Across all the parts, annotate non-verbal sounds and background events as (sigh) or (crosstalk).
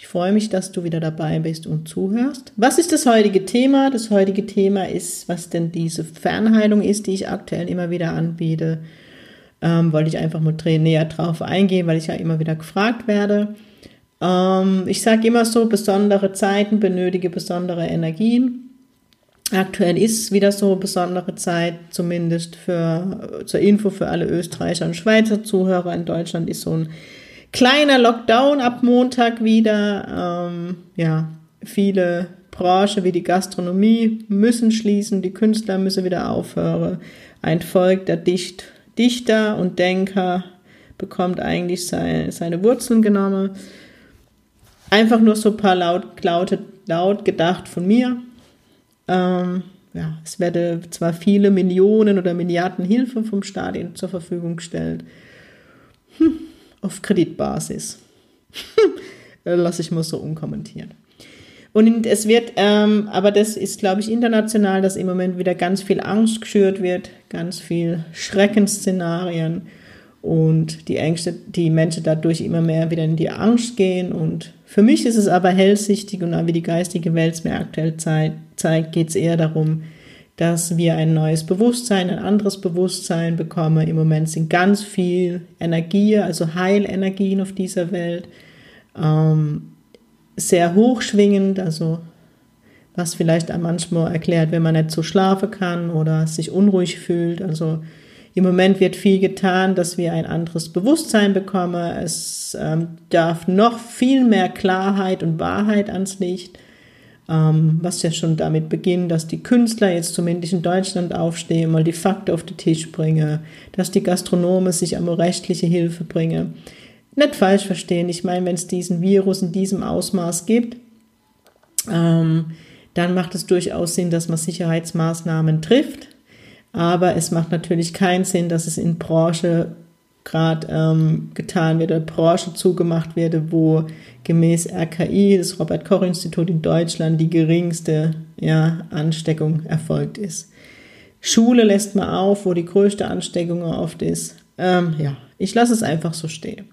Ich freue mich, dass du wieder dabei bist und zuhörst. Was ist das heutige Thema? Das heutige Thema ist, was denn diese Fernheilung ist, die ich aktuell immer wieder anbiete. Ähm, wollte ich einfach mal näher drauf eingehen, weil ich ja immer wieder gefragt werde. Ähm, ich sage immer so, besondere Zeiten benötige besondere Energien. Aktuell ist wieder so besondere Zeit, zumindest für, zur Info für alle Österreicher und Schweizer Zuhörer. In Deutschland ist so ein kleiner Lockdown ab Montag wieder. Ähm, ja, viele Branchen wie die Gastronomie müssen schließen, die Künstler müssen wieder aufhören. Ein Volk der Dicht, Dichter und Denker bekommt eigentlich seine, seine Wurzeln genommen. Einfach nur so ein paar laut, laut, laut gedacht von mir. Ähm, ja, es werde zwar viele Millionen oder Milliarden Hilfe vom Staat zur Verfügung gestellt. Hm auf Kreditbasis. (laughs) Lasse ich mal so unkommentiert. Und es wird, ähm, aber das ist, glaube ich, international, dass im Moment wieder ganz viel Angst geschürt wird, ganz viel Schreckensszenarien und die Ängste, die Menschen dadurch immer mehr wieder in die Angst gehen. Und für mich ist es aber hellsichtig und wie die geistige Welt es mir aktuell zeigt, geht es eher darum, dass wir ein neues Bewusstsein, ein anderes Bewusstsein bekommen. Im Moment sind ganz viel Energie, also Heilenergien auf dieser Welt, ähm, sehr hochschwingend, also was vielleicht manchmal erklärt, wenn man nicht so schlafen kann oder sich unruhig fühlt. Also im Moment wird viel getan, dass wir ein anderes Bewusstsein bekommen. Es ähm, darf noch viel mehr Klarheit und Wahrheit ans Licht was ja schon damit beginnt, dass die Künstler jetzt zumindest in Deutschland aufstehen, mal die Fakten auf den Tisch bringen, dass die Gastronomen sich einmal rechtliche Hilfe bringen. Nicht falsch verstehen, ich meine, wenn es diesen Virus in diesem Ausmaß gibt, ähm, dann macht es durchaus Sinn, dass man Sicherheitsmaßnahmen trifft. Aber es macht natürlich keinen Sinn, dass es in Branche gerade ähm, getan wird oder Branche zugemacht werde, wo gemäß RKI, das Robert Koch Institut in Deutschland, die geringste ja, Ansteckung erfolgt ist. Schule lässt man auf, wo die größte Ansteckung oft ist. Ähm, ja, ich lasse es einfach so stehen.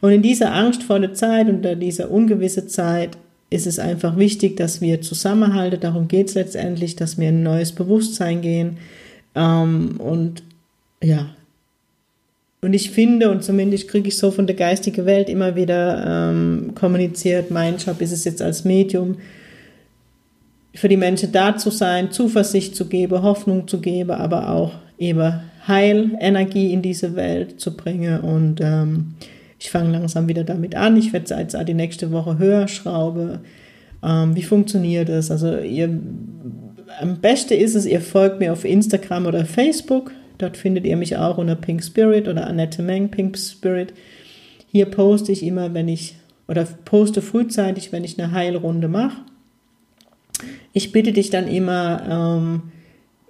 Und in dieser angstvolle Zeit und in dieser ungewisse Zeit ist es einfach wichtig, dass wir zusammenhalten. Darum geht es letztendlich, dass wir in ein neues Bewusstsein gehen. Ähm, und ja, und ich finde, und zumindest kriege ich so von der geistigen Welt immer wieder ähm, kommuniziert, mein Job ist es jetzt als Medium, für die Menschen da zu sein, Zuversicht zu geben, Hoffnung zu geben, aber auch eben Heilenergie in diese Welt zu bringen. Und ähm, ich fange langsam wieder damit an. Ich werde jetzt die nächste Woche höher schrauben. Ähm, wie funktioniert das? Also ihr, am besten ist es, ihr folgt mir auf Instagram oder Facebook. Dort findet ihr mich auch unter Pink Spirit oder Annette Meng Pink Spirit. Hier poste ich immer, wenn ich, oder poste frühzeitig, wenn ich eine Heilrunde mache. Ich bitte dich dann immer, ähm,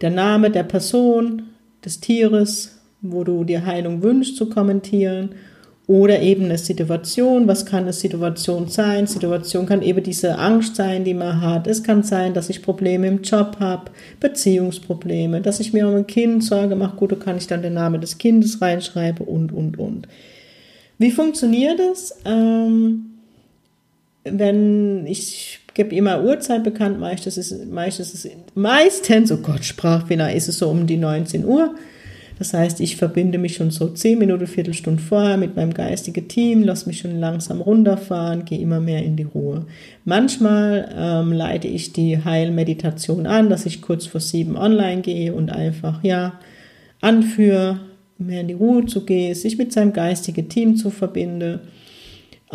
der Name der Person, des Tieres, wo du dir Heilung wünschst, zu kommentieren oder eben eine Situation. Was kann eine Situation sein? Situation kann eben diese Angst sein, die man hat. Es kann sein, dass ich Probleme im Job habe, Beziehungsprobleme, dass ich mir um ein Kind Sorge mache. Gut, da kann ich dann den Namen des Kindes reinschreiben und, und, und. Wie funktioniert das? Ähm, wenn ich gebe immer Uhrzeit bekannt, meistens ist, meistens ist, meistens, oh Gott, Sprachfehler, ist es so um die 19 Uhr. Das heißt, ich verbinde mich schon so zehn Minuten, Viertelstunde vorher mit meinem geistigen Team, lasse mich schon langsam runterfahren, gehe immer mehr in die Ruhe. Manchmal ähm, leite ich die Heilmeditation an, dass ich kurz vor sieben online gehe und einfach, ja, anführe, mehr in die Ruhe zu gehen, sich mit seinem geistigen Team zu verbinden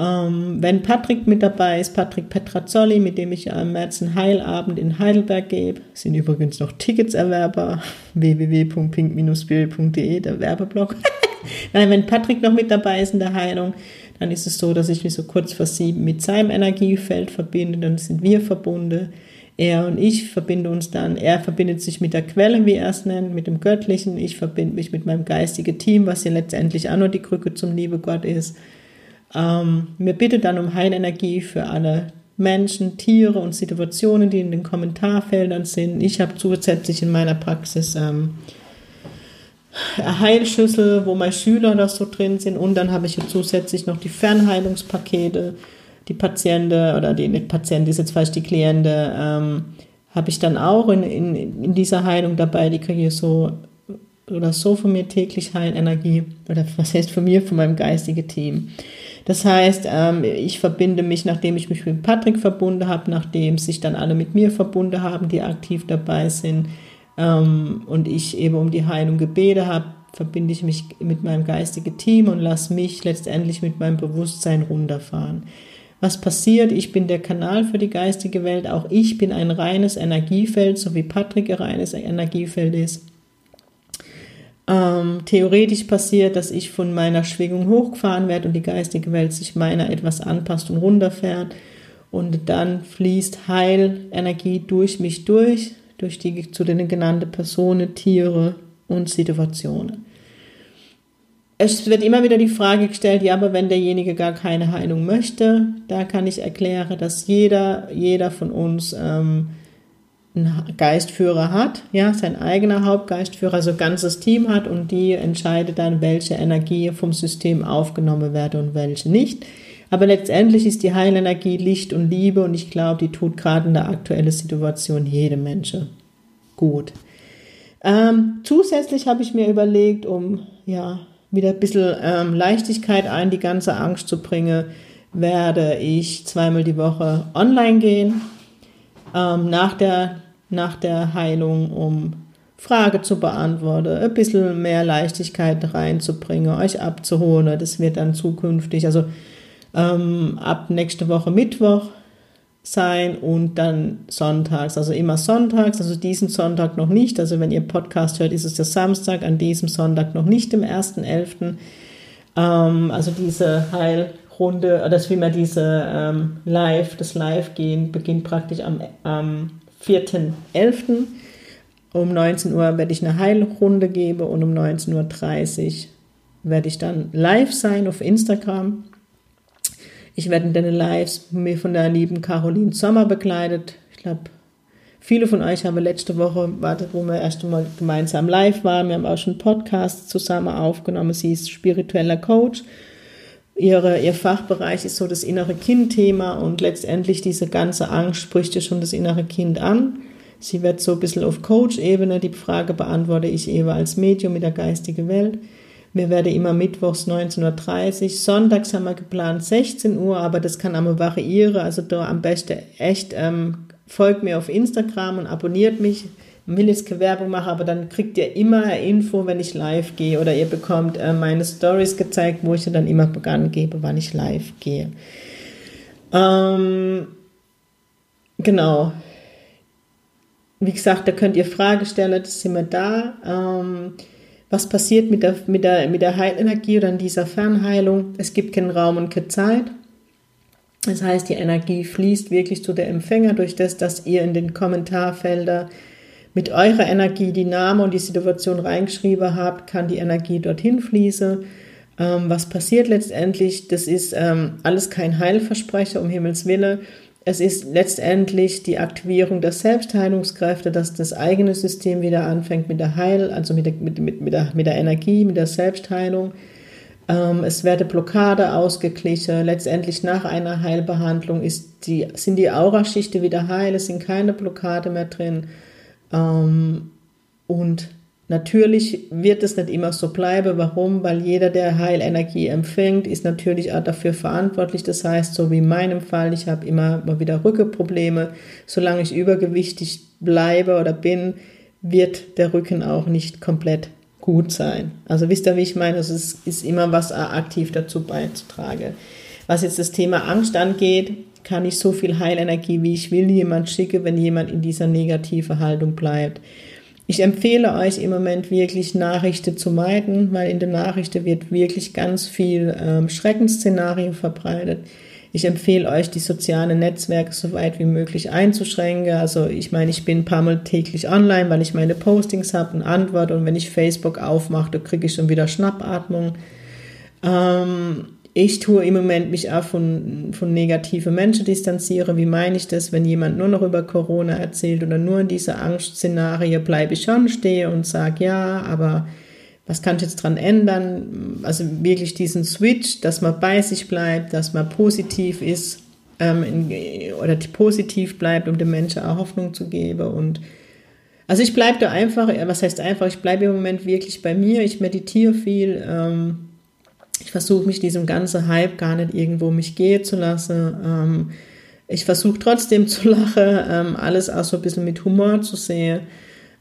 wenn Patrick mit dabei ist, Patrick Petrazzoli, mit dem ich am März einen Heilabend in Heidelberg gebe, sind übrigens noch Tickets erwerber, (laughs) www.pink-spirit.de, der Werbeblock. (laughs) Nein, wenn Patrick noch mit dabei ist in der Heilung, Dann ist es so, dass ich mich so kurz vor sieben mit seinem Energiefeld verbinde. Dann sind wir verbunden. Er und ich verbinden uns dann. Er verbindet sich mit der Quelle, wie er es nennt, mit dem Göttlichen. Ich verbinde mich mit meinem geistigen Team, was ja letztendlich auch nur die Krücke zum Liebe Gott ist. Ähm, mir bitte dann um Heilenergie für alle Menschen, Tiere und Situationen, die in den Kommentarfeldern sind. Ich habe zusätzlich in meiner Praxis ähm, Heilschüssel, wo meine Schüler da so drin sind. Und dann habe ich zusätzlich noch die Fernheilungspakete, die Patienten oder die nicht Patient ist jetzt falsch, die Kliente, ähm, habe ich dann auch in, in, in dieser Heilung dabei. Die kriege ich so oder so von mir täglich Heilenergie. Oder was heißt von mir, von meinem geistigen Team. Das heißt, ähm, ich verbinde mich, nachdem ich mich mit Patrick verbunden habe, nachdem sich dann alle mit mir verbunden haben, die aktiv dabei sind, ähm, und ich eben um die Heilung gebete habe, verbinde ich mich mit meinem geistigen Team und lasse mich letztendlich mit meinem Bewusstsein runterfahren. Was passiert? Ich bin der Kanal für die geistige Welt. Auch ich bin ein reines Energiefeld, so wie Patrick ein reines Energiefeld ist. Ähm, theoretisch passiert, dass ich von meiner Schwingung hochgefahren werde und die geistige Welt sich meiner etwas anpasst und runterfährt. Und dann fließt Heilenergie durch mich durch, durch die zu den genannten Personen, Tiere und Situationen. Es wird immer wieder die Frage gestellt, ja, aber wenn derjenige gar keine Heilung möchte, da kann ich erklären, dass jeder, jeder von uns ähm, einen Geistführer hat, ja, sein eigener Hauptgeistführer, also ganzes Team hat und die entscheidet dann, welche Energie vom System aufgenommen werde und welche nicht. Aber letztendlich ist die Heilenergie Licht und Liebe und ich glaube, die tut gerade in der aktuellen Situation jedem Menschen gut. Ähm, zusätzlich habe ich mir überlegt, um ja wieder ein bisschen ähm, Leichtigkeit ein, die ganze Angst zu bringen, werde ich zweimal die Woche online gehen, ähm, nach, der, nach der Heilung, um Frage zu beantworten, ein bisschen mehr Leichtigkeit reinzubringen, euch abzuholen. Das wird dann zukünftig, also ähm, ab nächste Woche Mittwoch sein und dann sonntags, also immer sonntags, also diesen Sonntag noch nicht. Also wenn ihr Podcast hört, ist es der Samstag, an diesem Sonntag noch nicht, im 1.11. Ähm, also diese Heilrunde, oder das wie man diese ähm, Live, das Live-Gehen beginnt praktisch am, am 4.11. Um 19 Uhr werde ich eine Heilrunde geben und um 19.30 Uhr werde ich dann live sein auf Instagram. Ich werde in den Lives mir von der lieben Caroline Sommer begleitet. Ich glaube, viele von euch haben letzte Woche, wartet, wo wir erst einmal gemeinsam live waren. Wir haben auch schon Podcasts zusammen aufgenommen. Sie ist spiritueller Coach. Ihre, ihr Fachbereich ist so das innere Kind-Thema und letztendlich diese ganze Angst spricht ja schon das innere Kind an. Sie wird so ein bisschen auf Coach-Ebene, die Frage beantworte ich eben als Medium mit der geistigen Welt. Wir werden immer mittwochs 19.30 Uhr. Sonntags haben wir geplant 16 Uhr, aber das kann einmal variieren. Also da am besten echt ähm, folgt mir auf Instagram und abonniert mich. Will jetzt keine Werbung machen, aber dann kriegt ihr immer Info, wenn ich live gehe. Oder ihr bekommt äh, meine Stories gezeigt, wo ich dann immer begann gebe, wann ich live gehe. Ähm, genau. Wie gesagt, da könnt ihr Fragen stellen, das sind wir da. Ähm, was passiert mit der, mit der, mit der Heilenergie oder in dieser Fernheilung? Es gibt keinen Raum und keine Zeit. Das heißt, die Energie fließt wirklich zu der Empfänger durch das, dass ihr in den Kommentarfelder mit eurer Energie die Name und die Situation reingeschrieben habt, kann die Energie dorthin fließen. Ähm, was passiert letztendlich? Das ist ähm, alles kein Heilversprecher, um Himmels Willen. Es ist letztendlich die Aktivierung der Selbstheilungskräfte, dass das eigene System wieder anfängt mit der Heil, also mit der, mit, mit, mit der, mit der Energie, mit der Selbstheilung. Ähm, es werde Blockade ausgeglichen. Letztendlich nach einer Heilbehandlung ist die, sind die Auraschichten wieder heil, es sind keine Blockade mehr drin. Ähm, und Natürlich wird es nicht immer so bleiben. Warum? Weil jeder, der Heilenergie empfängt, ist natürlich auch dafür verantwortlich. Das heißt, so wie in meinem Fall, ich habe immer mal wieder Rückenprobleme. Solange ich übergewichtig bleibe oder bin, wird der Rücken auch nicht komplett gut sein. Also wisst ihr, wie ich meine? Also es ist immer was aktiv dazu beizutragen. Was jetzt das Thema Angst angeht, kann ich so viel Heilenergie, wie ich will, jemand schicken, wenn jemand in dieser negativen Haltung bleibt. Ich empfehle euch im Moment wirklich Nachrichten zu meiden, weil in den Nachrichten wird wirklich ganz viel ähm, Schreckensszenario verbreitet. Ich empfehle euch, die sozialen Netzwerke so weit wie möglich einzuschränken. Also ich meine, ich bin ein paar Mal täglich online, weil ich meine Postings habe und antworte. Und wenn ich Facebook aufmache, kriege ich schon wieder Schnappatmung. Ähm, ich tue im Moment mich auch von, von negative Menschen distanziere. Wie meine ich das? Wenn jemand nur noch über Corona erzählt oder nur in dieser Angstszenarie, bleibe ich schon, stehe und sage ja, aber was kann ich jetzt dran ändern? Also wirklich diesen Switch, dass man bei sich bleibt, dass man positiv ist ähm, in, oder positiv bleibt, um den Menschen auch Hoffnung zu geben. Und also ich bleibe da einfach, was heißt einfach, ich bleibe im Moment wirklich bei mir, ich meditiere viel. Ähm, ich versuche mich diesem ganzen Hype gar nicht irgendwo mich gehen zu lassen. Ähm, ich versuche trotzdem zu lachen, ähm, alles auch so ein bisschen mit Humor zu sehen.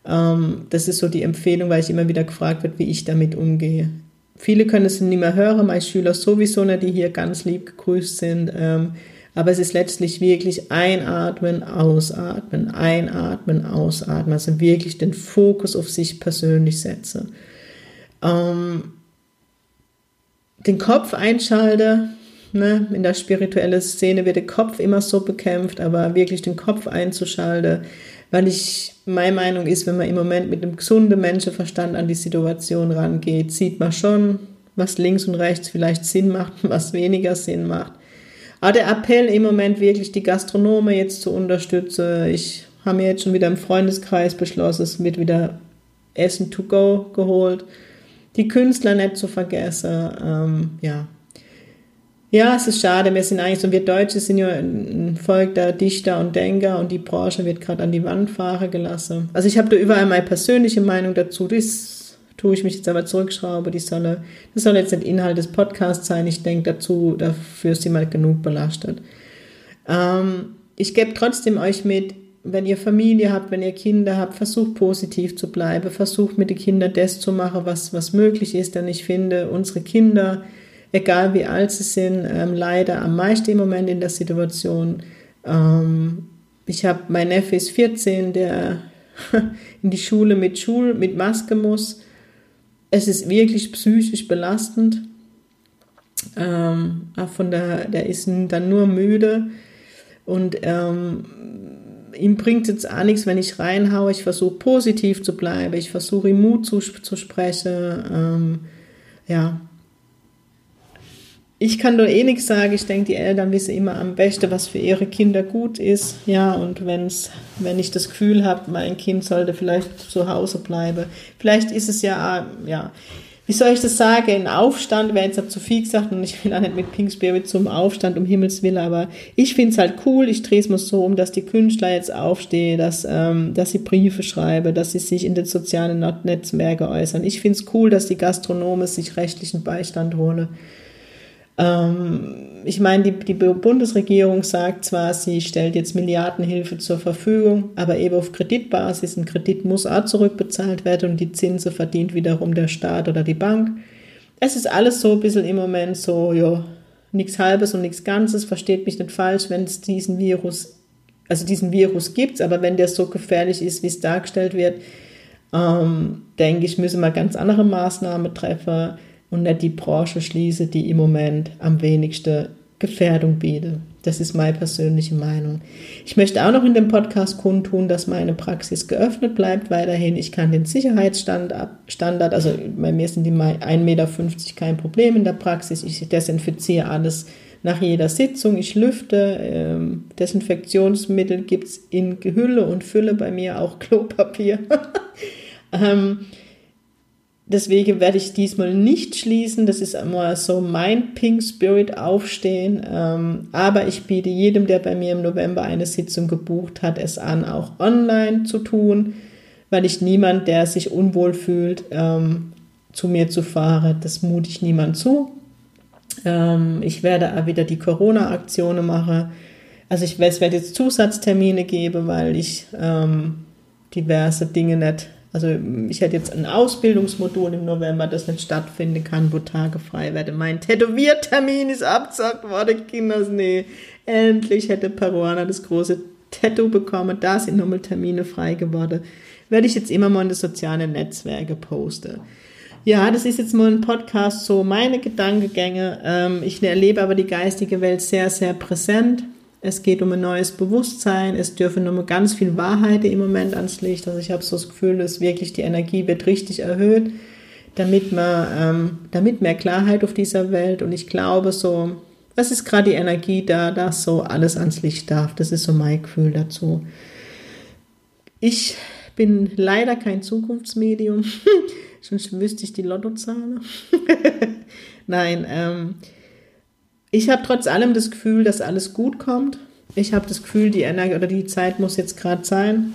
Ähm, das ist so die Empfehlung, weil ich immer wieder gefragt wird, wie ich damit umgehe. Viele können es nicht mehr hören, meine Schüler sowieso nicht, die hier ganz lieb gegrüßt sind. Ähm, aber es ist letztlich wirklich einatmen, ausatmen, einatmen, ausatmen. Also wirklich den Fokus auf sich persönlich setzen. Ähm, den Kopf einschalte, ne? in der spirituellen Szene wird der Kopf immer so bekämpft, aber wirklich den Kopf einzuschalten, weil ich, meine Meinung ist, wenn man im Moment mit einem gesunden Menschenverstand an die Situation rangeht, sieht man schon, was links und rechts vielleicht Sinn macht und was weniger Sinn macht. Aber der Appell im Moment wirklich die Gastronome jetzt zu unterstützen. Ich habe mir jetzt schon wieder im Freundeskreis beschlossen, es wird wieder Essen to go geholt. Die Künstler nicht zu vergessen. Ähm, ja, ja, es ist schade. Wir sind eigentlich so, wir Deutsche sind ja ein Volk der Dichter und Denker und die Branche wird gerade an die Wand fahren gelassen. Also ich habe da überall meine persönliche Meinung dazu. Das tue ich mich jetzt aber zurückschrauben. Die soll, das soll jetzt nicht Inhalt des Podcasts sein. Ich denke dazu, dafür ist mal genug belastet. Ähm, ich gebe trotzdem euch mit, wenn ihr Familie habt, wenn ihr Kinder habt, versucht positiv zu bleiben, versucht mit den Kindern das zu machen, was, was möglich ist, denn ich finde, unsere Kinder, egal wie alt sie sind, ähm, leider am meisten im Moment in der Situation. Ähm, ich habe, mein Neffe ist 14, der (laughs) in die Schule mit Schul mit Maske muss. Es ist wirklich psychisch belastend. Ähm, von der, der ist dann nur müde und ähm, ihm bringt jetzt auch nichts, wenn ich reinhaue. Ich versuche positiv zu bleiben, ich versuche ihm Mut zu, zu sprechen. Ähm, ja, ich kann nur eh nichts sagen. Ich denke, die Eltern wissen immer am besten, was für ihre Kinder gut ist. Ja, und wenn's, wenn ich das Gefühl habe, mein Kind sollte vielleicht zu Hause bleiben. Vielleicht ist es ja, ja, wie soll ich das sagen? Ein Aufstand wäre jetzt zu viel gesagt und ich will auch nicht mit Pink Spirit zum Aufstand, um Himmels Willen, aber ich finde es halt cool. Ich drehe es mal so um, dass die Künstler jetzt aufstehen, dass, ähm, dass sie Briefe schreiben, dass sie sich in den sozialen Netzwerken äußern. Ich finde es cool, dass die Gastronomen sich rechtlichen Beistand holen. Ähm, ich meine, die, die Bundesregierung sagt zwar, sie stellt jetzt Milliardenhilfe zur Verfügung, aber eben auf Kreditbasis. Ein Kredit muss auch zurückbezahlt werden und die Zinsen verdient wiederum der Staat oder die Bank. Es ist alles so ein bisschen im Moment so, ja, nichts Halbes und nichts Ganzes. Versteht mich nicht falsch, wenn es diesen Virus, also diesen Virus gibt, aber wenn der so gefährlich ist, wie es dargestellt wird, ähm, denke ich, müssen wir ganz andere Maßnahmen treffen und nicht die Branche schließe, die im Moment am wenigsten Gefährdung bietet. Das ist meine persönliche Meinung. Ich möchte auch noch in dem Podcast kundtun, dass meine Praxis geöffnet bleibt weiterhin. Ich kann den Sicherheitsstandard, also bei mir sind die 1,50 Meter kein Problem in der Praxis. Ich desinfiziere alles nach jeder Sitzung. Ich lüfte. Ähm, Desinfektionsmittel gibt es in Hülle und Fülle bei mir, auch Klopapier. (laughs) ähm, Deswegen werde ich diesmal nicht schließen. Das ist einmal so mein Pink Spirit Aufstehen. Ähm, aber ich biete jedem, der bei mir im November eine Sitzung gebucht hat, es an, auch online zu tun, weil ich niemand, der sich unwohl fühlt, ähm, zu mir zu fahren, das mute ich niemand zu. Ähm, ich werde auch wieder die Corona-Aktionen machen. Also ich werde jetzt Zusatztermine geben, weil ich diverse Dinge nicht also ich hätte jetzt ein Ausbildungsmodul im November, das nicht stattfinden kann, wo Tage frei werden. Mein Tätowiertermin ist abgesagt worden, Kinders. Nee, endlich hätte Peruana das große Tattoo bekommen. Da sind nochmal Termine frei geworden. werde ich jetzt immer mal in die sozialen Netzwerke posten. Ja, das ist jetzt mal ein Podcast, so meine Gedankengänge. Ähm, ich erlebe aber die geistige Welt sehr, sehr präsent. Es geht um ein neues Bewusstsein. Es dürfen nur ganz viel Wahrheit im Moment ans Licht. Also ich habe so das Gefühl, dass wirklich die Energie wird richtig erhöht, damit man, ähm, damit mehr Klarheit auf dieser Welt. Und ich glaube so, was ist gerade die Energie da, dass so alles ans Licht darf. Das ist so mein Gefühl dazu. Ich bin leider kein Zukunftsmedium. (laughs) Sonst wüsste ich die Lottozahlen. (laughs) Nein, ähm, ich habe trotz allem das Gefühl, dass alles gut kommt. Ich habe das Gefühl, die Energie oder die Zeit muss jetzt gerade sein.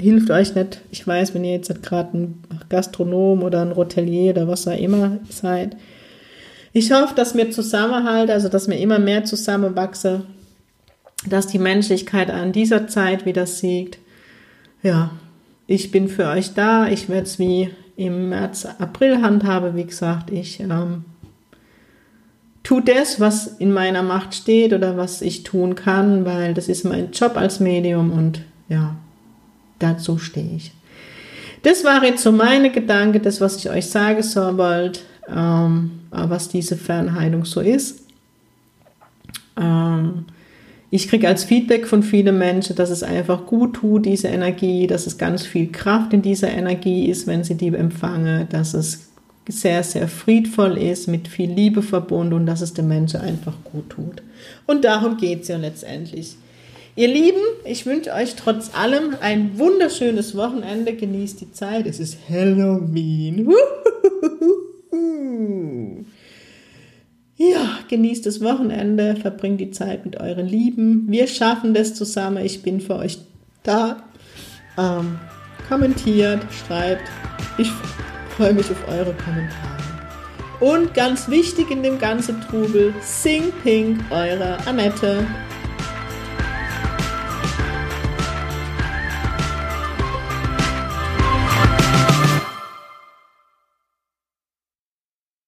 Hilft euch nicht. Ich weiß, wenn ihr jetzt gerade ein Gastronom oder ein Rotelier oder was auch immer seid. Ich hoffe, dass wir zusammenhalten, also dass wir immer mehr zusammenwachsen, dass die Menschlichkeit an dieser Zeit wieder siegt. Ja, ich bin für euch da. Ich werde es wie im März, April handhabe. Wie gesagt, ich ähm, tu das, was in meiner Macht steht oder was ich tun kann, weil das ist mein Job als Medium und ja, dazu stehe ich. Das war jetzt so meine Gedanke, das, was ich euch sagen soll wollte, ähm, was diese Fernheilung so ist. Ähm, ich kriege als Feedback von vielen Menschen, dass es einfach gut tut, diese Energie, dass es ganz viel Kraft in dieser Energie ist, wenn sie die empfangen, dass es sehr, sehr friedvoll ist, mit viel Liebe verbunden und dass es den Menschen einfach gut tut. Und darum geht es ja letztendlich. Ihr Lieben, ich wünsche euch trotz allem ein wunderschönes Wochenende. Genießt die Zeit. Es ist Halloween. Ja, genießt das Wochenende, verbringt die Zeit mit euren Lieben. Wir schaffen das zusammen. Ich bin für euch da. Ähm, kommentiert, schreibt. Ich freue mich auf eure Kommentare. Und ganz wichtig in dem ganzen Trubel, Sing Pink, eure Annette.